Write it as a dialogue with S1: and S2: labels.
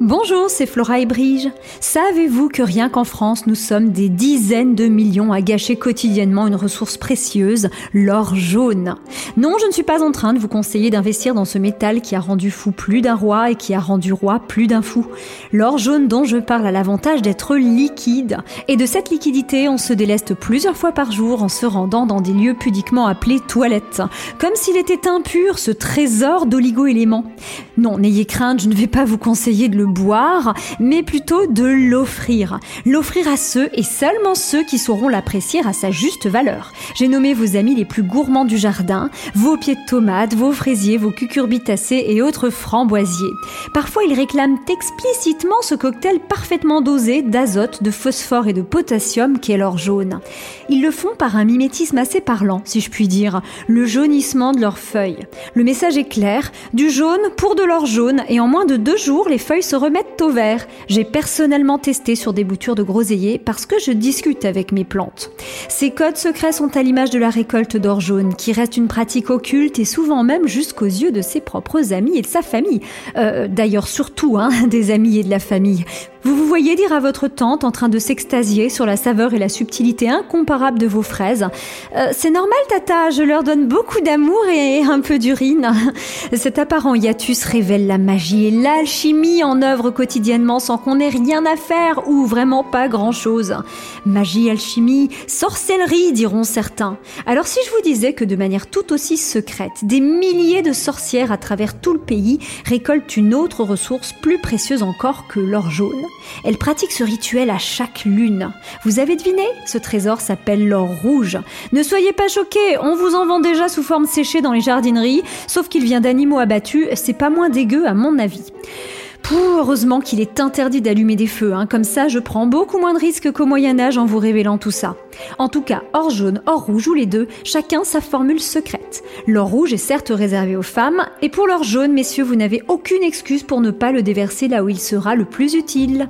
S1: Bonjour, c'est Flora et Brige. Savez-vous que rien qu'en France, nous sommes des dizaines de millions à gâcher quotidiennement une ressource précieuse, l'or jaune? Non, je ne suis pas en train de vous conseiller d'investir dans ce métal qui a rendu fou plus d'un roi et qui a rendu roi plus d'un fou. L'or jaune dont je parle a l'avantage d'être liquide. Et de cette liquidité, on se déleste plusieurs fois par jour en se rendant dans des lieux pudiquement appelés toilettes. Comme s'il était impur, ce trésor d'oligo-éléments. Non, n'ayez crainte, je ne vais pas vous conseiller de le boire, mais plutôt de l'offrir. L'offrir à ceux et seulement ceux qui sauront l'apprécier à sa juste valeur. J'ai nommé vos amis les plus gourmands du jardin, vos pieds de tomates, vos fraisiers, vos cucurbitacées et autres framboisiers. Parfois, ils réclament explicitement ce cocktail parfaitement dosé d'azote, de phosphore et de potassium qu'est l'or jaune. Ils le font par un mimétisme assez parlant, si je puis dire, le jaunissement de leurs feuilles. Le message est clair, du jaune pour de l'or jaune et en moins de deux jours, les feuilles se remettent au vert. J'ai personnellement testé sur des boutures de groseilliers parce que je discute avec mes plantes. Ces codes secrets sont à l'image de la récolte d'or jaune, qui reste une pratique occulte et souvent même jusqu'aux yeux de ses propres amis et de sa famille. Euh, d'ailleurs, surtout hein, des amis et de la famille. Vous vous voyez dire à votre tante en train de s'extasier sur la saveur et la subtilité incomparable de vos fraises. Euh, c'est normal, tata, je leur donne beaucoup d'amour et un peu d'urine. Cet apparent hiatus révèle la magie et l'alchimie en œuvre quotidiennement sans qu'on ait rien à faire ou vraiment pas grand chose. Magie, alchimie, sorcellerie, diront certains. Alors si je vous disais que de manière tout aussi secrète, des milliers de sorcières à travers tout le pays récoltent une autre ressource plus précieuse encore que l'or jaune elle pratique ce rituel à chaque lune. Vous avez deviné? Ce trésor s'appelle l'or rouge. Ne soyez pas choqués, on vous en vend déjà sous forme séchée dans les jardineries, sauf qu'il vient d'animaux abattus, c'est pas moins dégueu à mon avis. Pouh, heureusement qu'il est interdit d'allumer des feux, hein. comme ça je prends beaucoup moins de risques qu'au Moyen Âge en vous révélant tout ça. En tout cas, or jaune, or rouge ou les deux, chacun sa formule secrète. L'or rouge est certes réservé aux femmes, et pour l'or jaune, messieurs, vous n'avez aucune excuse pour ne pas le déverser là où il sera le plus utile.